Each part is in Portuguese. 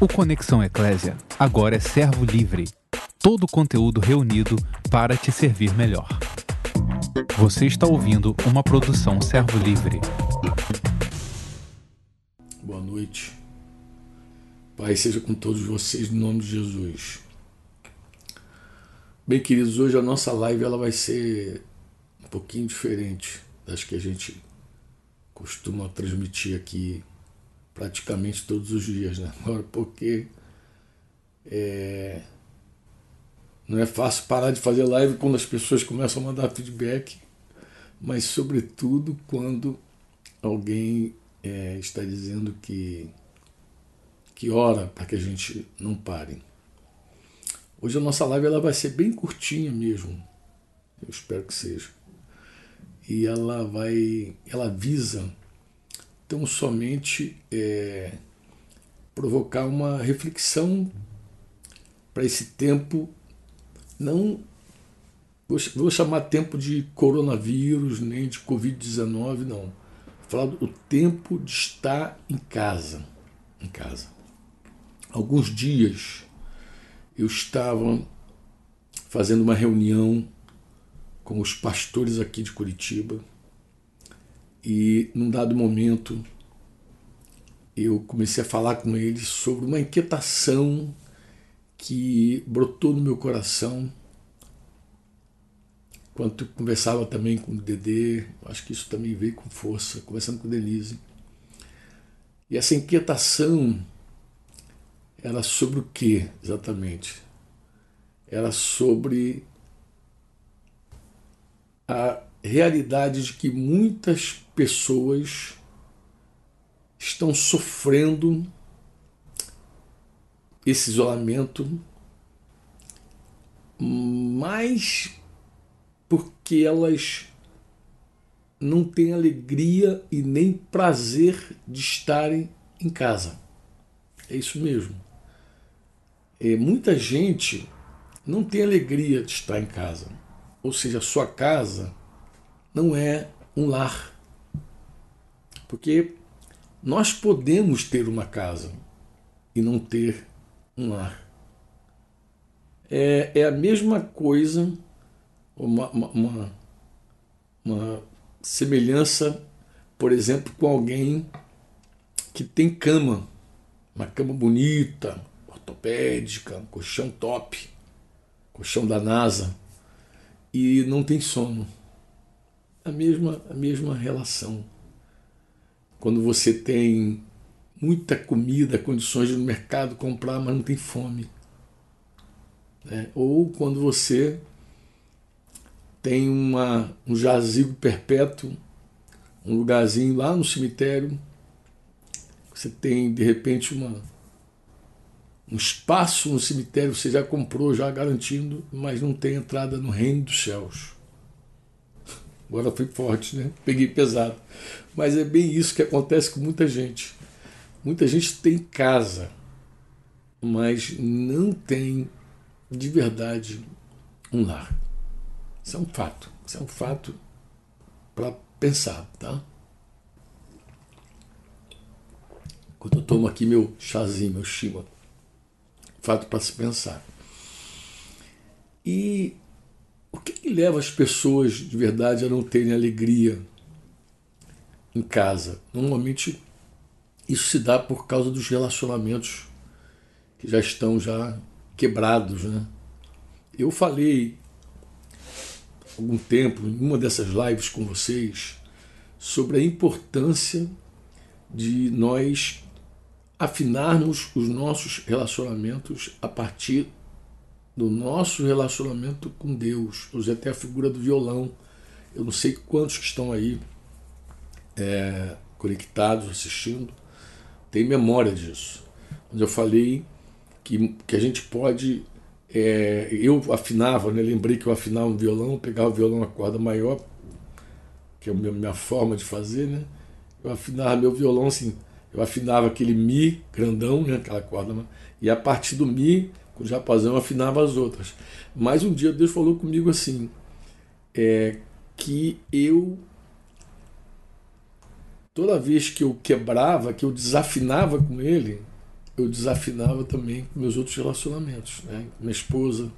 O Conexão Eclésia agora é servo livre. Todo o conteúdo reunido para te servir melhor. Você está ouvindo uma produção servo livre. Boa noite. Pai seja com todos vocês, em nome de Jesus. Bem, queridos, hoje a nossa live ela vai ser um pouquinho diferente das que a gente costuma transmitir aqui praticamente todos os dias, né? Agora, porque é, não é fácil parar de fazer live quando as pessoas começam a mandar feedback, mas sobretudo quando alguém é, está dizendo que que ora para que a gente não pare. Hoje a nossa live ela vai ser bem curtinha mesmo. Eu espero que seja. E ela vai, ela visa tão somente é, provocar uma reflexão para esse tempo, não vou chamar tempo de coronavírus, nem de Covid-19, não. Vou falar do tempo de estar em casa. Em casa. Alguns dias eu estava fazendo uma reunião com os pastores aqui de Curitiba e num dado momento eu comecei a falar com eles sobre uma inquietação que brotou no meu coração quando conversava também com o Dedê, acho que isso também veio com força, conversando com Denise. E essa inquietação era sobre o que exatamente? Era sobre a realidade de que muitas pessoas estão sofrendo esse isolamento mais porque elas não têm alegria e nem prazer de estarem em casa. É isso mesmo. É, muita gente não tem alegria de estar em casa. Ou seja, sua casa não é um lar. Porque nós podemos ter uma casa e não ter um lar. É, é a mesma coisa, uma, uma, uma semelhança, por exemplo, com alguém que tem cama, uma cama bonita, ortopédica, um colchão top, colchão da NASA, e não tem sono a mesma, a mesma relação. Quando você tem muita comida, condições de no mercado comprar, mas não tem fome. Né? Ou quando você tem uma, um jazigo perpétuo, um lugarzinho lá no cemitério, você tem de repente uma, um espaço no cemitério, você já comprou, já garantindo, mas não tem entrada no reino dos céus. Agora fui forte, né? Peguei pesado. Mas é bem isso que acontece com muita gente. Muita gente tem casa, mas não tem de verdade um lar. Isso é um fato. Isso é um fato para pensar, tá? Enquanto eu tomo aqui meu chazinho, meu shima. Fato para se pensar. E o que, que leva as pessoas de verdade a não terem alegria em casa? Normalmente isso se dá por causa dos relacionamentos que já estão já quebrados, né? Eu falei algum tempo em uma dessas lives com vocês sobre a importância de nós afinarmos os nossos relacionamentos a partir do nosso relacionamento com Deus. Usei até a figura do violão. Eu não sei quantos que estão aí é, conectados, assistindo, tem memória disso. Onde eu falei que, que a gente pode. É, eu afinava, né? lembrei que eu afinava um violão, pegava o violão na corda maior, que é a minha, forma de fazer, né? Eu afinava meu violão assim, eu afinava aquele Mi grandão, né? aquela corda, e a partir do Mi o japazão afinava as outras. Mas um dia Deus falou comigo assim, é, que eu toda vez que eu quebrava, que eu desafinava com ele, eu desafinava também com meus outros relacionamentos, né? minha esposa,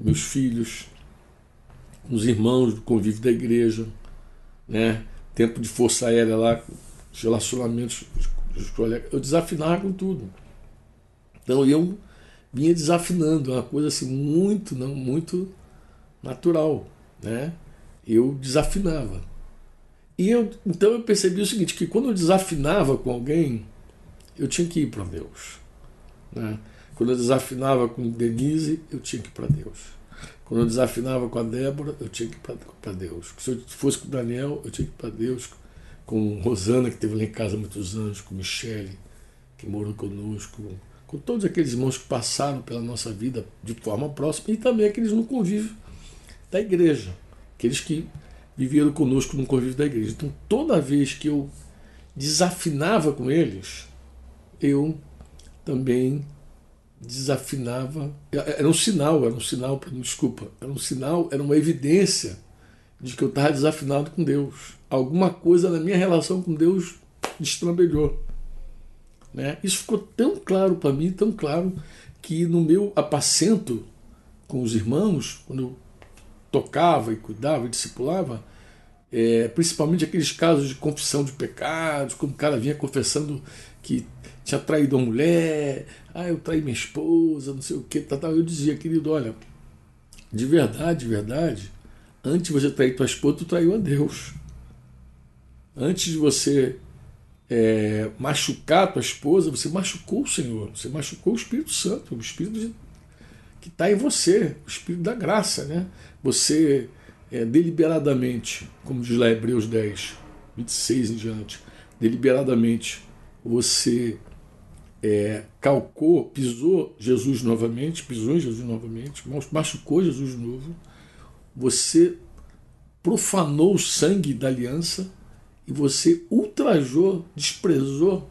meus filhos, os irmãos do convívio da igreja, né? tempo de força aérea lá, os relacionamentos colegas, eu desafinava com tudo. Então eu vinha desafinando, é uma coisa assim muito, não muito natural, né? Eu desafinava. E eu, então eu percebi o seguinte, que quando eu desafinava com alguém, eu tinha que ir para Deus. Né? Quando eu desafinava com Denise, eu tinha que ir para Deus. Quando eu desafinava com a Débora, eu tinha que ir para Deus. Se eu fosse com o Daniel, eu tinha que ir para Deus. Com Rosana, que esteve lá em casa há muitos anos, com Michele, que morou conosco, com todos aqueles irmãos que passaram pela nossa vida de forma próxima e também aqueles no convívio da igreja, aqueles que viveram conosco no convívio da igreja. Então, toda vez que eu desafinava com eles, eu também desafinava. Era um sinal, era um sinal, desculpa, era um sinal, era uma evidência de que eu estava desafinado com Deus. Alguma coisa na minha relação com Deus destrambelhou. Né? Isso ficou tão claro para mim, tão claro, que no meu apacento com os irmãos, quando eu tocava e cuidava e discipulava, é, principalmente aqueles casos de confissão de pecados, quando o cara vinha confessando que tinha traído uma mulher, ah, eu traí minha esposa, não sei o que, tá, tá. eu dizia, querido, olha, de verdade, de verdade, antes de você trair tua esposa, tu traiu a Deus. Antes de você é, machucar a tua esposa, você machucou o Senhor, você machucou o Espírito Santo, o Espírito de, que está em você, o Espírito da graça. Né? Você é, deliberadamente, como diz lá Hebreus 10, 26 em diante, deliberadamente você é, calcou, pisou Jesus novamente, pisou em Jesus novamente, machucou Jesus de novo, você profanou o sangue da aliança e você ultrajou, desprezou,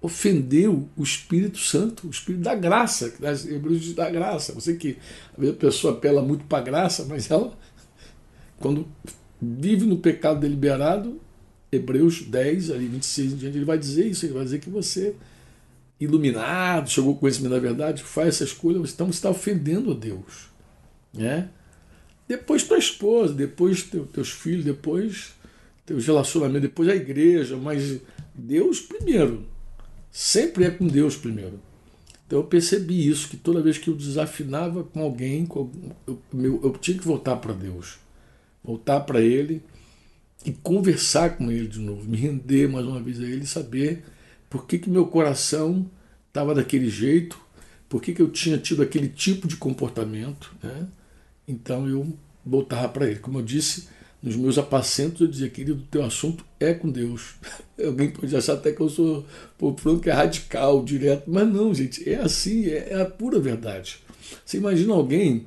ofendeu o Espírito Santo, o Espírito da graça, que das Hebreus diz da graça. Você que a pessoa apela muito para a graça, mas ela, quando vive no pecado deliberado, Hebreus 10, ali 26 em diante, ele vai dizer isso, ele vai dizer que você, iluminado, chegou ao conhecimento da verdade, faz essa escolha, então você está ofendendo a Deus. Né? Depois tua esposa, depois teu, teus filhos, depois teus relacionamentos, depois a igreja, mas Deus primeiro. Sempre é com Deus primeiro. Então eu percebi isso, que toda vez que eu desafinava com alguém, eu, eu, eu tinha que voltar para Deus. Voltar para Ele e conversar com Ele de novo, me render mais uma vez a Ele e saber por que, que meu coração estava daquele jeito, por que, que eu tinha tido aquele tipo de comportamento. Né? Então eu voltava para Ele. Como eu disse, nos meus apacentos eu dizia, querido, teu assunto é com Deus. Alguém pode achar até que eu sou por pronto que é radical, direto, mas não, gente, é assim, é, é, a pura verdade. Você imagina alguém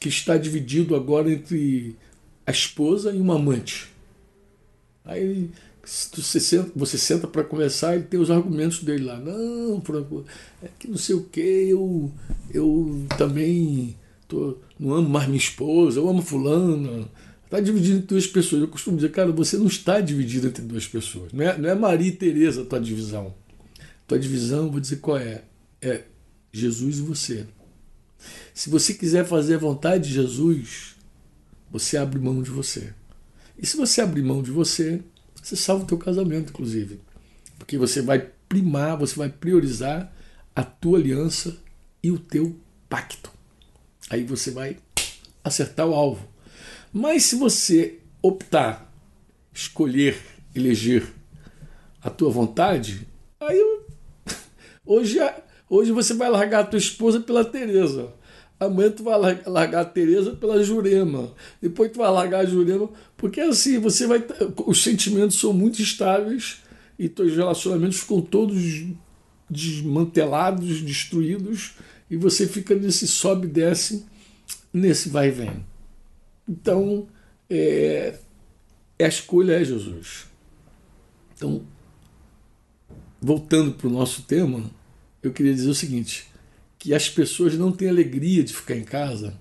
que está dividido agora entre a esposa e uma amante. Aí você senta, você senta para conversar e tem os argumentos dele lá. Não, é que não sei o que, eu, eu também tô, não amo mais minha esposa, eu amo fulano Está dividido entre duas pessoas. Eu costumo dizer, cara, você não está dividido entre duas pessoas. Não é, não é Maria e Tereza a tua divisão. Tua divisão, vou dizer qual é. É Jesus e você. Se você quiser fazer a vontade de Jesus, você abre mão de você. E se você abrir mão de você, você salva o teu casamento, inclusive. Porque você vai primar, você vai priorizar a tua aliança e o teu pacto. Aí você vai acertar o alvo. Mas se você optar, escolher, eleger a tua vontade, aí eu, hoje, hoje você vai largar a tua esposa pela Tereza. Amanhã tu vai largar a Tereza pela Jurema. Depois tu vai largar a Jurema. Porque assim, você vai. Os sentimentos são muito estáveis e teus relacionamentos ficam todos desmantelados, destruídos, e você fica nesse sobe e desce, nesse vai e vem. Então, é, a escolha é Jesus. Então, voltando para o nosso tema, eu queria dizer o seguinte: que as pessoas não têm alegria de ficar em casa,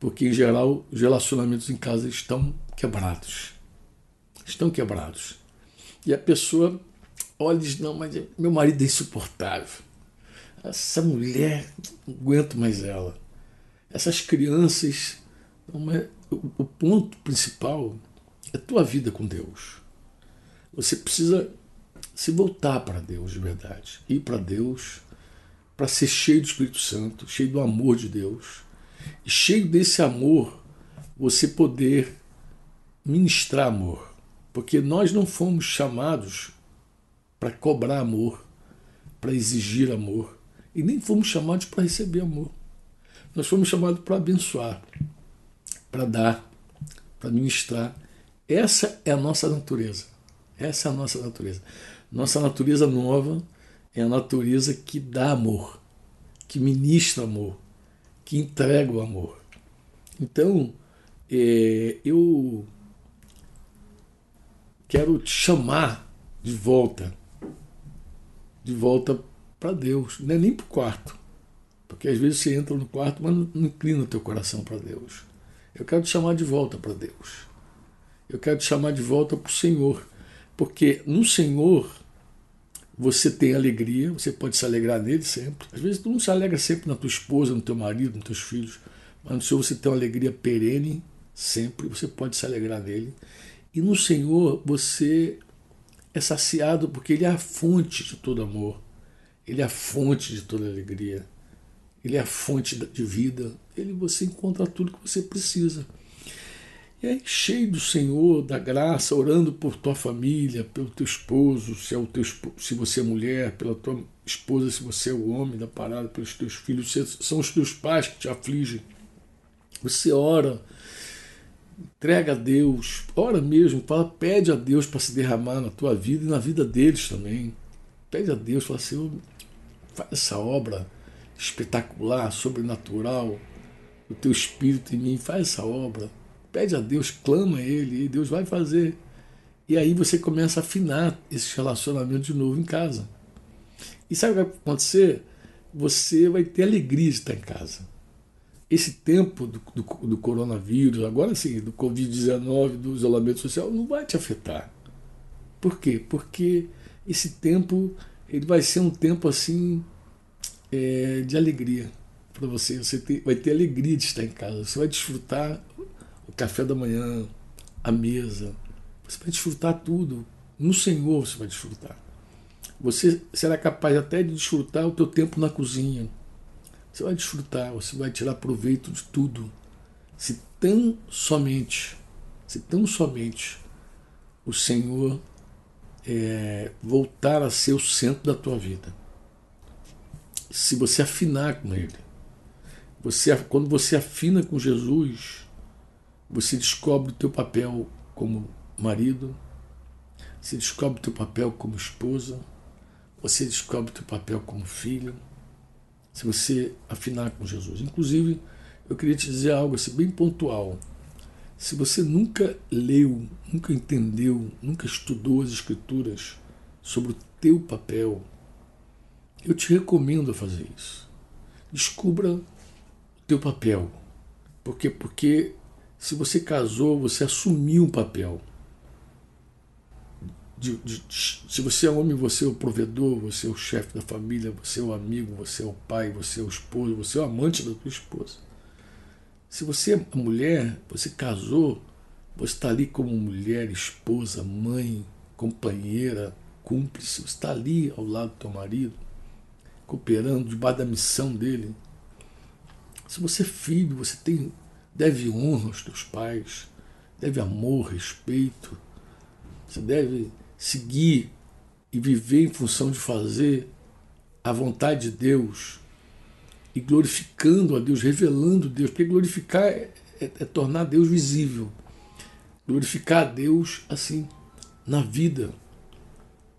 porque em geral os relacionamentos em casa estão quebrados. Estão quebrados. E a pessoa olha e diz: Não, mas meu marido é insuportável. essa mulher, não aguento mais ela. Essas crianças. O ponto principal é tua vida com Deus. Você precisa se voltar para Deus de verdade. Ir para Deus para ser cheio do Espírito Santo, cheio do amor de Deus. E cheio desse amor, você poder ministrar amor. Porque nós não fomos chamados para cobrar amor, para exigir amor. E nem fomos chamados para receber amor. Nós fomos chamados para abençoar, para dar, para ministrar. Essa é a nossa natureza. Essa é a nossa natureza. Nossa natureza nova é a natureza que dá amor, que ministra amor, que entrega o amor. Então, é, eu quero te chamar de volta, de volta para Deus, não é nem para o quarto, porque às vezes você entra no quarto, mas não inclina o teu coração para Deus. Eu quero te chamar de volta para Deus. Eu quero te chamar de volta para o Senhor, porque no Senhor você tem alegria, você pode se alegrar nele sempre. Às vezes tu não se alegra sempre na tua esposa, no teu marido, nos teus filhos, mas no Senhor você tem uma alegria perene sempre, você pode se alegrar nele. E no Senhor você é saciado porque Ele é a fonte de todo amor, Ele é a fonte de toda alegria, Ele é a fonte de vida. Ele você encontra tudo que você precisa. E aí, cheio do Senhor, da graça, orando por tua família, pelo teu esposo, se, é o teu, se você é mulher, pela tua esposa, se você é o homem da parada, pelos teus filhos, se são os teus pais que te afligem. Você ora, entrega a Deus, ora mesmo, fala, pede a Deus para se derramar na tua vida e na vida deles também. Pede a Deus, fala assim, faz essa obra espetacular, sobrenatural, o teu espírito em mim, faz essa obra Pede a Deus, clama a Ele, e Deus vai fazer. E aí você começa a afinar esse relacionamento de novo em casa. E sabe o que vai acontecer? Você vai ter alegria de estar em casa. Esse tempo do, do, do coronavírus, agora sim, do Covid-19, do isolamento social, não vai te afetar. Por quê? Porque esse tempo ele vai ser um tempo assim é, de alegria para você. Você ter, vai ter alegria de estar em casa. Você vai desfrutar o café da manhã, a mesa. Você vai desfrutar tudo. No Senhor você vai desfrutar. Você será capaz até de desfrutar o teu tempo na cozinha. Você vai desfrutar, você vai tirar proveito de tudo. Se tão somente, se tão somente o Senhor é, voltar a ser o centro da tua vida. Se você afinar com Ele. Você, quando você afina com Jesus, você descobre o teu papel como marido, você descobre o teu papel como esposa, você descobre o teu papel como filho, se você afinar com Jesus. Inclusive, eu queria te dizer algo assim bem pontual. Se você nunca leu, nunca entendeu, nunca estudou as escrituras sobre o teu papel, eu te recomendo a fazer isso. Descubra teu papel. Por quê? Porque se você casou, você assumiu um papel. De, de, de, se você é homem, você é o provedor, você é o chefe da família, você é o amigo, você é o pai, você é o esposo, você é o amante da tua esposa. Se você é mulher, você casou, você está ali como mulher, esposa, mãe, companheira, cúmplice, você está ali ao lado do teu marido, cooperando debaixo da missão dele. Se você é filho, você tem deve honra aos teus pais, deve amor, respeito. Você deve seguir e viver em função de fazer a vontade de Deus e glorificando a Deus, revelando Deus, porque glorificar é, é, é tornar Deus visível. Glorificar a Deus assim na vida,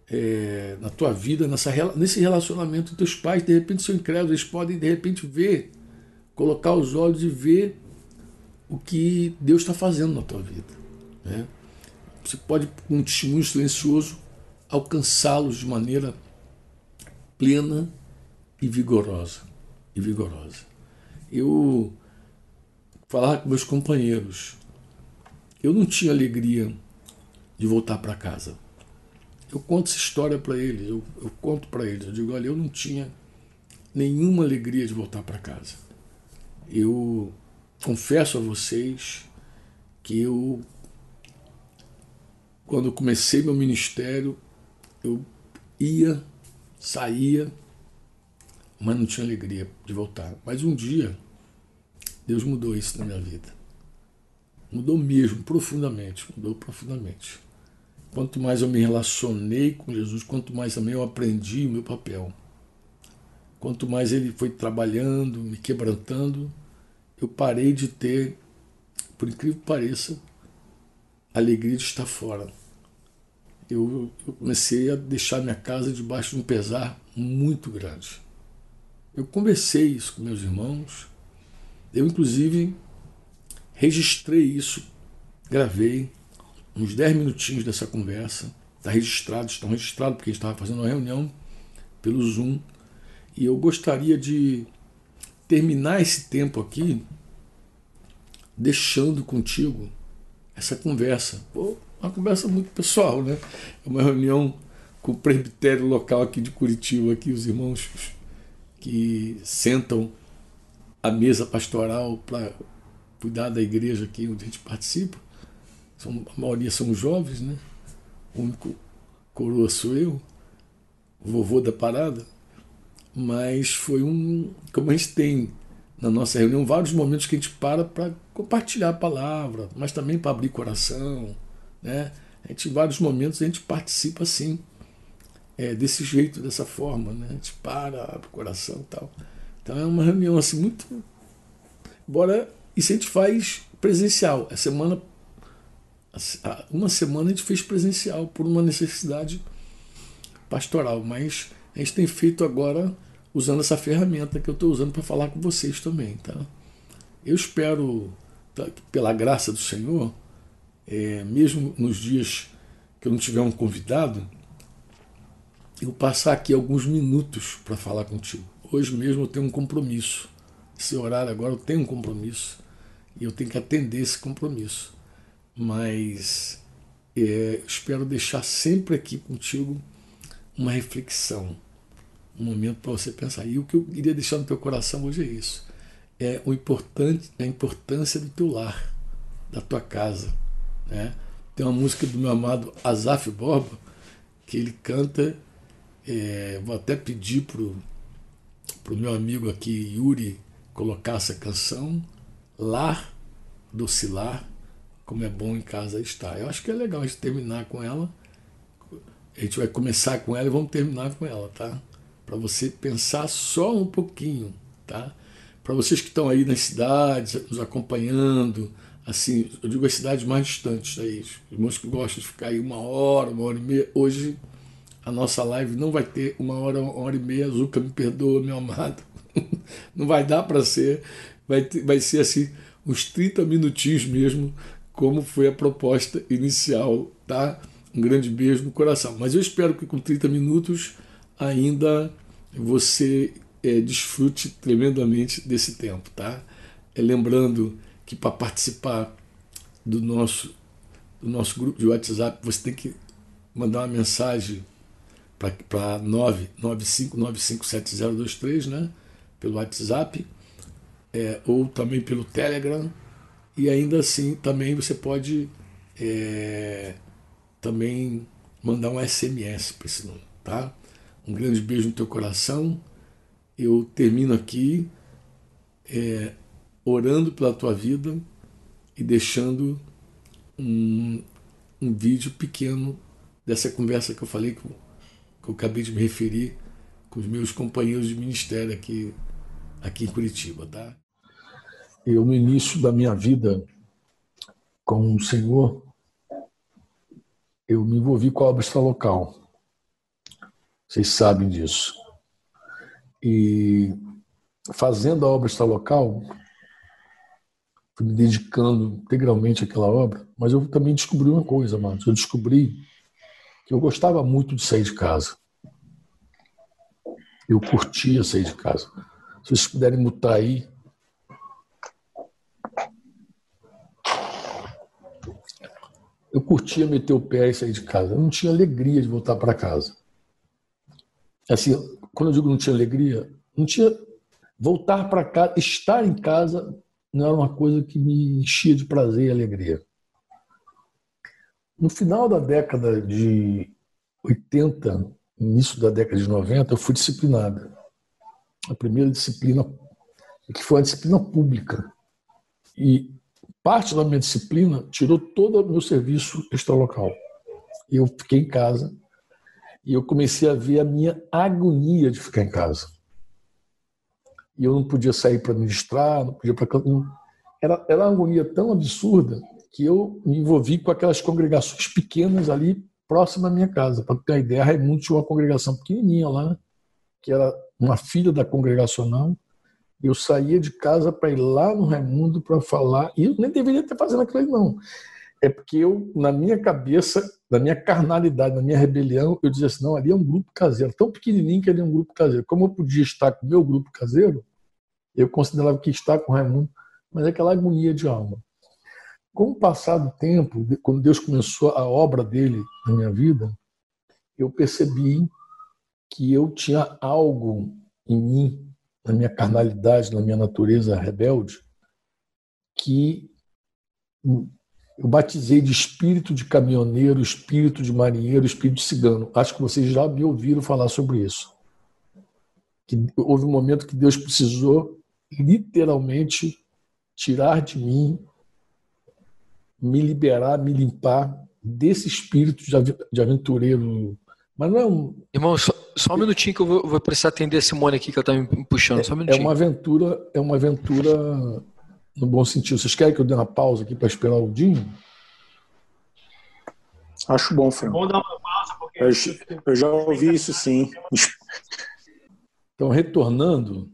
é, na tua vida, nessa, nesse relacionamento com teus pais, de repente são incrédulos, eles podem de repente ver, colocar os olhos e ver o que Deus está fazendo na tua vida. Né? Você pode, com um testemunho silencioso, alcançá-los de maneira plena e vigorosa. E vigorosa. Eu falava com meus companheiros, eu não tinha alegria de voltar para casa. Eu conto essa história para eles, eu, eu conto para eles, eu digo, olha, eu não tinha nenhuma alegria de voltar para casa. Eu confesso a vocês que eu, quando comecei meu ministério, eu ia, saía, mas não tinha alegria de voltar. Mas um dia, Deus mudou isso na minha vida. Mudou mesmo, profundamente, mudou profundamente. Quanto mais eu me relacionei com Jesus, quanto mais também eu aprendi o meu papel. Quanto mais ele foi trabalhando, me quebrantando, eu parei de ter, por incrível que pareça, alegria de estar fora. Eu, eu comecei a deixar minha casa debaixo de um pesar muito grande. Eu conversei isso com meus irmãos, eu inclusive registrei isso, gravei uns 10 minutinhos dessa conversa, está registrado, estão registrados, porque a gente estava fazendo uma reunião pelo Zoom, e eu gostaria de terminar esse tempo aqui deixando contigo essa conversa. Pô, uma conversa muito pessoal, né? É uma reunião com o presbitério local aqui de Curitiba, aqui os irmãos que sentam à mesa pastoral para cuidar da igreja aqui onde a gente participa. São, a maioria são jovens, né? O único coroa sou eu, o vovô da parada. Mas foi um. Como a gente tem na nossa reunião vários momentos que a gente para para compartilhar a palavra, mas também para abrir coração. Né? A gente, em vários momentos a gente participa assim, é, desse jeito, dessa forma. Né? A gente para, abre o coração e tal. Então é uma reunião assim muito. Embora isso a gente faz presencial. A semana, uma semana a gente fez presencial por uma necessidade pastoral, mas a gente tem feito agora usando essa ferramenta que eu estou usando para falar com vocês também. Tá? Eu espero, tá, pela graça do Senhor, é, mesmo nos dias que eu não tiver um convidado, eu passar aqui alguns minutos para falar contigo. Hoje mesmo eu tenho um compromisso. Esse horário agora eu tenho um compromisso e eu tenho que atender esse compromisso. Mas é, espero deixar sempre aqui contigo uma reflexão um momento para você pensar. E o que eu queria deixar no teu coração hoje é isso. É o importante, a importância do teu lar, da tua casa. Né? Tem uma música do meu amado Azaf Borba, que ele canta, é, vou até pedir para o meu amigo aqui, Yuri, colocar essa canção, Lar, Docilar, como é bom em casa estar. Eu acho que é legal a gente terminar com ela. A gente vai começar com ela e vamos terminar com ela, tá? Para você pensar só um pouquinho, tá? Para vocês que estão aí nas cidades, nos acompanhando, assim, eu digo as cidades mais distantes aí, os irmãos que gostam de ficar aí uma hora, uma hora e meia, hoje a nossa live não vai ter uma hora, uma hora e meia, Zuca me perdoa, meu amado, não vai dar para ser, vai, ter, vai ser assim, uns 30 minutinhos mesmo, como foi a proposta inicial, tá? Um grande beijo no coração. Mas eu espero que com 30 minutos ainda você é, desfrute tremendamente desse tempo, tá? É, lembrando que para participar do nosso, do nosso grupo de WhatsApp, você tem que mandar uma mensagem para 995957023, né? Pelo WhatsApp, é, ou também pelo Telegram. E ainda assim, também você pode é, também mandar um SMS para esse número, tá? Um grande beijo no teu coração. Eu termino aqui é, orando pela tua vida e deixando um, um vídeo pequeno dessa conversa que eu falei, que eu, que eu acabei de me referir com os meus companheiros de ministério aqui, aqui em Curitiba. Tá? Eu, no início da minha vida com o Senhor, eu me envolvi com a obra local. Vocês sabem disso. E fazendo a obra esta local, fui me dedicando integralmente àquela obra, mas eu também descobri uma coisa, mano. Eu descobri que eu gostava muito de sair de casa. Eu curtia sair de casa. Se vocês puderem mutar aí. Eu curtia meter o pé e sair de casa. Eu não tinha alegria de voltar para casa assim, quando eu digo não tinha alegria, Não tinha voltar para casa, estar em casa não era uma coisa que me enchia de prazer e alegria. No final da década de 80, início da década de 90, eu fui disciplinada. A primeira disciplina, que foi a disciplina pública. E parte da minha disciplina tirou todo o meu serviço extralocal. Eu fiquei em casa e eu comecei a ver a minha agonia de ficar em casa. E eu não podia sair para ministrar, não podia para era, era uma agonia tão absurda que eu me envolvi com aquelas congregações pequenas ali próximo à minha casa. Para ter uma ideia, Raimundo tinha uma congregação pequenininha lá, que era uma filha da congregacional. Eu saía de casa para ir lá no Raimundo para falar, e eu nem deveria estar fazendo aquilo não. É porque eu, na minha cabeça, na minha carnalidade, na minha rebelião, eu dizia assim: não, ali é um grupo caseiro, tão pequenininho que ali é um grupo caseiro. Como eu podia estar com o meu grupo caseiro, eu considerava que estar com o Raimundo, mas é aquela agonia de alma. Com o passar do tempo, quando Deus começou a obra dele na minha vida, eu percebi que eu tinha algo em mim, na minha carnalidade, na minha natureza rebelde, que eu batizei de espírito de caminhoneiro, espírito de marinheiro, espírito de cigano. Acho que vocês já me ouviram falar sobre isso. Que houve um momento que Deus precisou literalmente tirar de mim me liberar, me limpar desse espírito de aventureiro. Mas não é um. Irmão, só, só um minutinho que eu vou, vou, precisar atender a Simone aqui, que ela está me puxando. Só um é minutinho. É uma aventura, é uma aventura no bom sentido. Vocês querem que eu dê uma pausa aqui para esperar o Dinho? Acho bom, Fran. Vamos dar uma pausa, porque. Eu, eu já ouvi isso sim. Então, retornando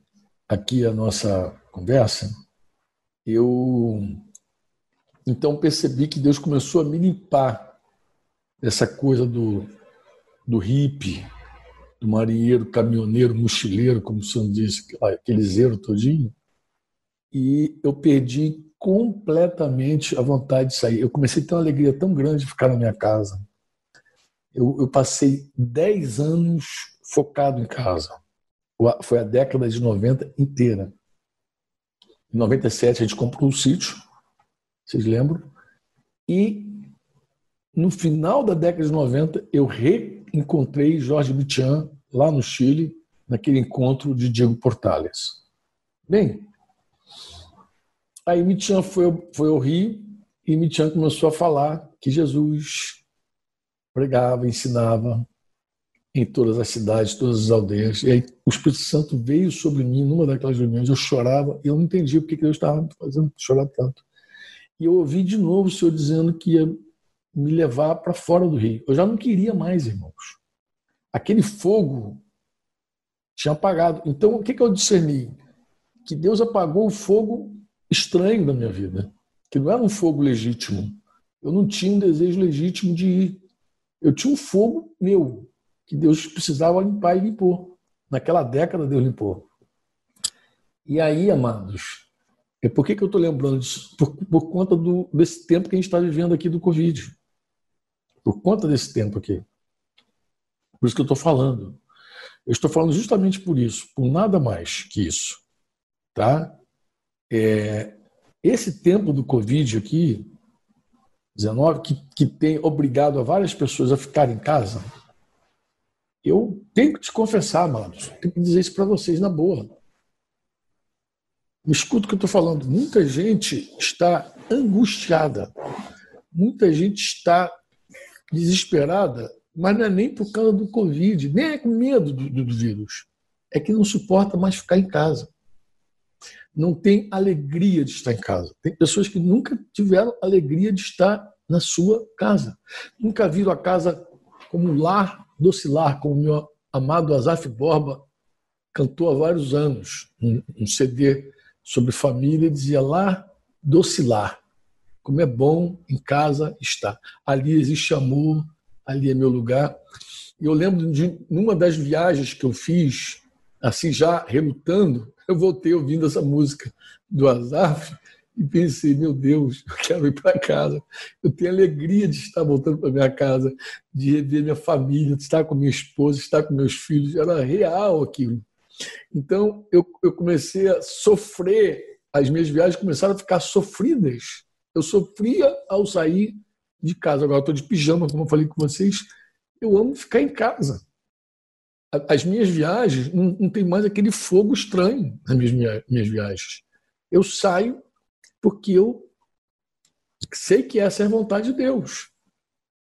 aqui à nossa conversa, eu então percebi que Deus começou a me limpar dessa coisa do, do hippie, do marinheiro, caminhoneiro, mochileiro, como o senhor disse, aquele zero todinho. E eu perdi completamente a vontade de sair. Eu comecei a ter uma alegria tão grande de ficar na minha casa. Eu, eu passei 10 anos focado em casa. Foi a década de 90 inteira. Em 97 a gente comprou um sítio vocês lembram? E no final da década de 90, eu reencontrei Jorge Michan lá no Chile, naquele encontro de Diego Portales. Bem, aí Michan foi, foi ao Rio e Michan começou a falar que Jesus pregava, ensinava em todas as cidades, todas as aldeias. E aí o Espírito Santo veio sobre mim numa daquelas reuniões, eu chorava e eu não entendia porque Deus estava fazendo chorar tanto. E eu ouvi de novo o Senhor dizendo que ia me levar para fora do rio. Eu já não queria mais, irmãos. Aquele fogo tinha apagado. Então, o que, que eu discerni? Que Deus apagou o fogo estranho da minha vida, que não era um fogo legítimo. Eu não tinha um desejo legítimo de ir. Eu tinha um fogo meu, que Deus precisava limpar e limpou. Naquela década, Deus limpou. E aí, amados, e por que, que eu estou lembrando disso? Por, por conta do, desse tempo que a gente está vivendo aqui do Covid. Por conta desse tempo aqui. Por isso que eu estou falando. Eu estou falando justamente por isso, por nada mais que isso. Tá? É, esse tempo do Covid aqui, 19, que, que tem obrigado a várias pessoas a ficar em casa, eu tenho que te confessar, amados, tenho que dizer isso para vocês na boa. Me escuta o que eu estou falando. Muita gente está angustiada. Muita gente está desesperada, mas não é nem por causa do Covid, nem é com medo do, do, do vírus. É que não suporta mais ficar em casa. Não tem alegria de estar em casa. Tem pessoas que nunca tiveram alegria de estar na sua casa. Nunca viram a casa como um lar docilar, como o meu amado Azaf Borba cantou há vários anos, um, CD sobre família, dizia lá docilar. Como é bom em casa estar. Ali existe amor, ali é meu lugar. E eu lembro de numa das viagens que eu fiz, assim já relutando, eu voltei ouvindo essa música do Azaf e pensei, meu Deus, eu quero ir para casa. Eu tenho alegria de estar voltando para minha casa, de rever minha família, de estar com minha esposa, de estar com meus filhos. Era real aquilo. Então, eu, eu comecei a sofrer, as minhas viagens começaram a ficar sofridas. Eu sofria ao sair de casa. Agora estou de pijama, como eu falei com vocês. Eu amo ficar em casa. As minhas viagens não, não tem mais aquele fogo estranho nas minhas, minhas viagens. Eu saio porque eu sei que essa é a vontade de Deus.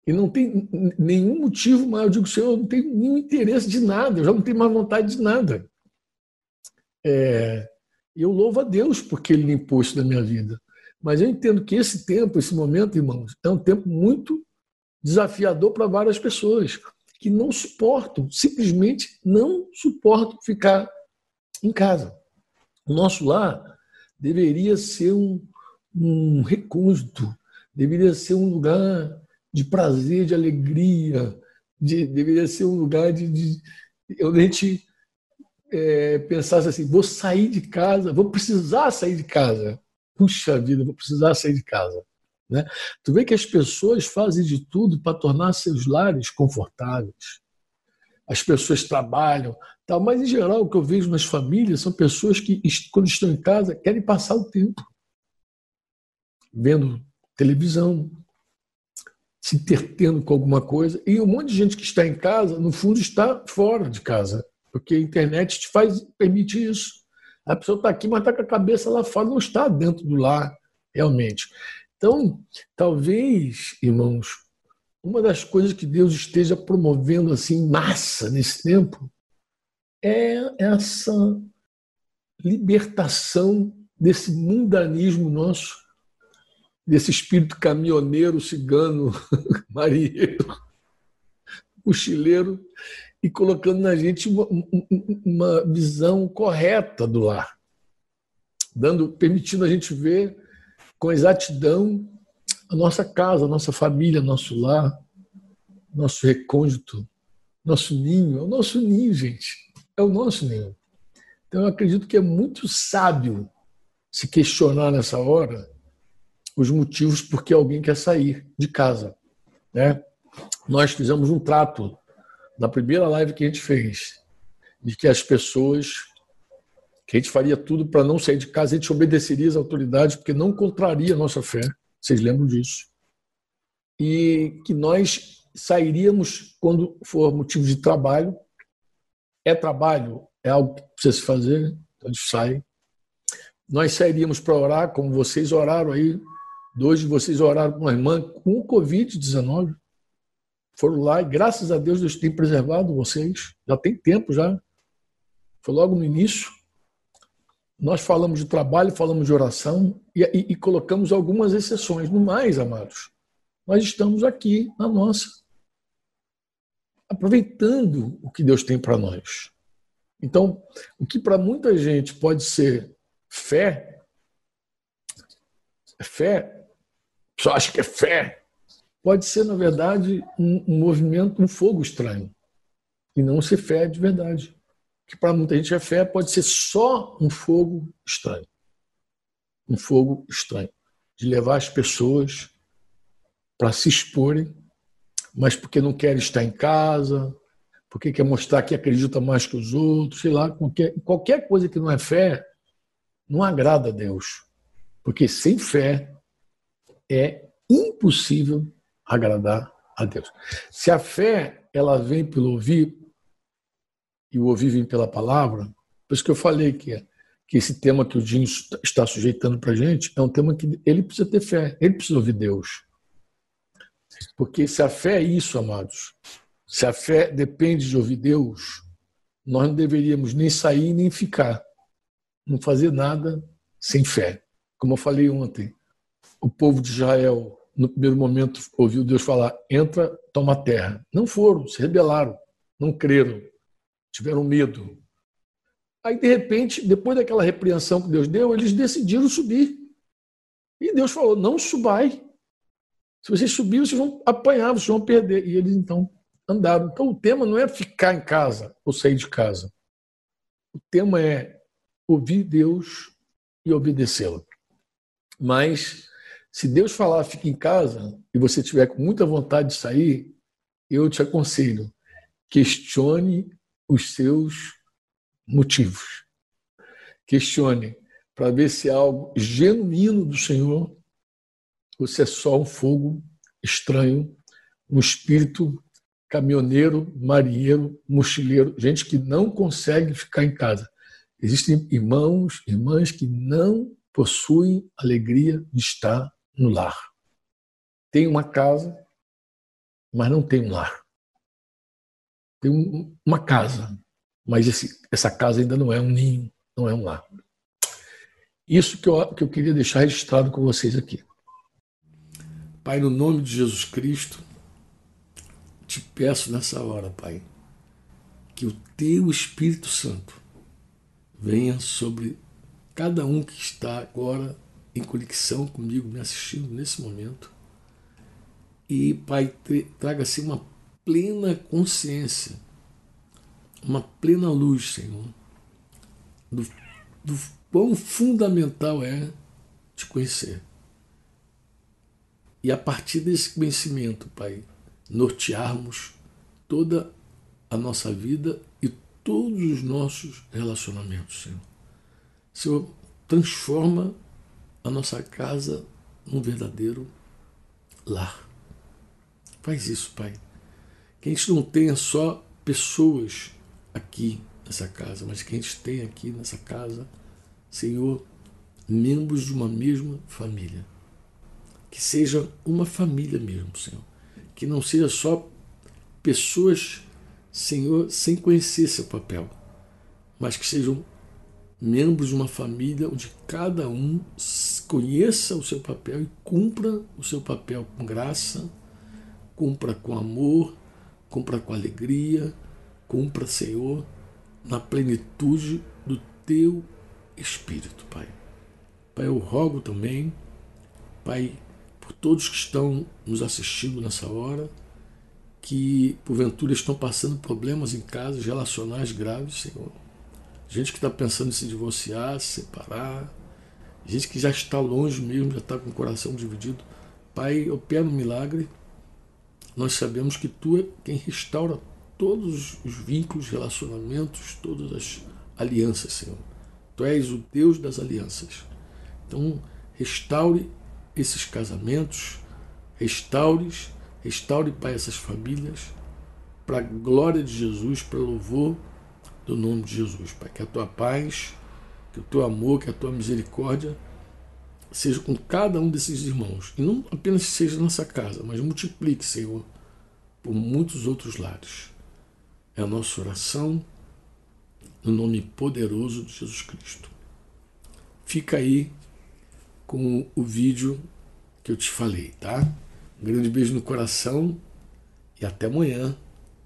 E não tem nenhum motivo mais. Eu digo, Senhor, eu não tenho nenhum interesse de nada, eu já não tenho mais vontade de nada. É, eu louvo a Deus porque Ele limpou isso da minha vida. Mas eu entendo que esse tempo, esse momento, irmãos, é um tempo muito desafiador para várias pessoas que não suportam, simplesmente não suportam ficar em casa. O nosso lar deveria ser um, um recôndito, deveria ser um lugar de prazer, de alegria, de, deveria ser um lugar de, de onde a gente é, pensasse assim: vou sair de casa, vou precisar sair de casa. Puxa vida, vou precisar sair de casa. Né? Tu vê que as pessoas fazem de tudo para tornar seus lares confortáveis. As pessoas trabalham, tal, mas em geral o que eu vejo nas famílias são pessoas que, quando estão em casa, querem passar o tempo vendo televisão, se entretendo com alguma coisa. E um monte de gente que está em casa, no fundo, está fora de casa, porque a internet te faz, permite isso. A pessoa está aqui, mas está com a cabeça lá fora, não está dentro do lar, realmente. Então, talvez, irmãos, uma das coisas que Deus esteja promovendo assim massa nesse tempo é essa libertação desse mundanismo nosso desse espírito caminhoneiro, cigano, marinheiro, mochileiro, e colocando na gente uma, uma visão correta do lar, dando, permitindo a gente ver com exatidão a nossa casa, a nossa família, nosso lar, nosso recôndito, nosso ninho. É o nosso ninho, gente. É o nosso ninho. Então, eu acredito que é muito sábio se questionar nessa hora os motivos por que alguém quer sair de casa. Né? Nós fizemos um trato na primeira live que a gente fez, de que as pessoas, que a gente faria tudo para não sair de casa, a gente obedeceria às autoridades, porque não contraria a nossa fé. Vocês lembram disso? E que nós sairíamos quando for motivo de trabalho. É trabalho, é algo que precisa se fazer, então a gente sai. Nós sairíamos para orar, como vocês oraram aí Dois de vocês oraram com uma irmã com o Covid-19. Foram lá e, graças a Deus, Deus tem preservado vocês. Já tem tempo já. Foi logo no início. Nós falamos de trabalho, falamos de oração e, e, e colocamos algumas exceções. No mais, amados, nós estamos aqui na nossa, aproveitando o que Deus tem para nós. Então, o que para muita gente pode ser fé, fé só acha que é fé. Pode ser, na verdade, um, um movimento, um fogo estranho. E não ser fé de verdade. Que para muita gente é fé, pode ser só um fogo estranho. Um fogo estranho. De levar as pessoas para se exporem, mas porque não quer estar em casa, porque quer mostrar que acredita mais que os outros, sei lá, qualquer, qualquer coisa que não é fé, não agrada a Deus. Porque sem fé é impossível agradar a Deus. Se a fé ela vem pelo ouvir e o ouvir vem pela palavra, por isso que eu falei que, que esse tema que o Dinho está sujeitando para a gente é um tema que ele precisa ter fé, ele precisa ouvir Deus. Porque se a fé é isso, amados, se a fé depende de ouvir Deus, nós não deveríamos nem sair nem ficar, não fazer nada sem fé. Como eu falei ontem, o povo de Israel, no primeiro momento, ouviu Deus falar: entra, toma terra. Não foram, se rebelaram, não creram, tiveram medo. Aí, de repente, depois daquela repreensão que Deus deu, eles decidiram subir. E Deus falou: não subai. Se vocês subirem, vocês vão apanhar, vocês vão perder. E eles então andaram. Então, o tema não é ficar em casa ou sair de casa. O tema é ouvir Deus e obedecê-lo. Mas se Deus falar, fique em casa, e você tiver com muita vontade de sair, eu te aconselho, questione os seus motivos. Questione para ver se é algo genuíno do Senhor ou se é só um fogo estranho, um espírito caminhoneiro, marinheiro, mochileiro, gente que não consegue ficar em casa. Existem irmãos, irmãs que não possuem alegria de estar no lar. Tem uma casa, mas não tem um lar. Tem uma casa, mas esse, essa casa ainda não é um ninho, não é um lar. Isso que eu, que eu queria deixar registrado com vocês aqui. Pai, no nome de Jesus Cristo, te peço nessa hora, Pai, que o teu Espírito Santo venha sobre cada um que está agora em conexão comigo, me assistindo nesse momento. E, Pai, traga-se uma plena consciência, uma plena luz, Senhor, do, do quão fundamental é te conhecer. E a partir desse conhecimento, Pai, nortearmos toda a nossa vida e todos os nossos relacionamentos, Senhor. Senhor, transforma a nossa casa num verdadeiro lar. Faz isso, Pai. Que a gente não tenha só pessoas aqui nessa casa, mas que a gente tenha aqui nessa casa, Senhor, membros de uma mesma família. Que seja uma família mesmo, Senhor que não seja só pessoas, Senhor, sem conhecer seu papel, mas que sejam membros de uma família onde cada um conheça o seu papel e cumpra o seu papel com graça, cumpra com amor, cumpra com alegria, cumpra, Senhor, na plenitude do teu Espírito, Pai. Pai, eu rogo também, Pai, por todos que estão nos assistindo nessa hora, que porventura estão passando problemas em casa relacionais graves, Senhor. Gente que está pensando em se divorciar, se separar, gente que já está longe mesmo, já está com o coração dividido. Pai, opera um milagre. Nós sabemos que Tu é quem restaura todos os vínculos, relacionamentos, todas as alianças, Senhor. Tu és o Deus das alianças. Então, restaure esses casamentos, restaure, restaure, Pai, essas famílias, para a glória de Jesus, para o louvor do nome de Jesus, Pai. Que a tua paz, que o teu amor, que a tua misericórdia seja com cada um desses irmãos. E não apenas seja nessa casa, mas multiplique, Senhor, por muitos outros lares. É a nossa oração no nome poderoso de Jesus Cristo. Fica aí com o vídeo que eu te falei, tá? Um grande beijo no coração e até amanhã,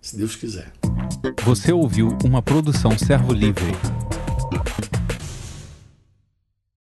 se Deus quiser. Você ouviu uma produção Servo Livre.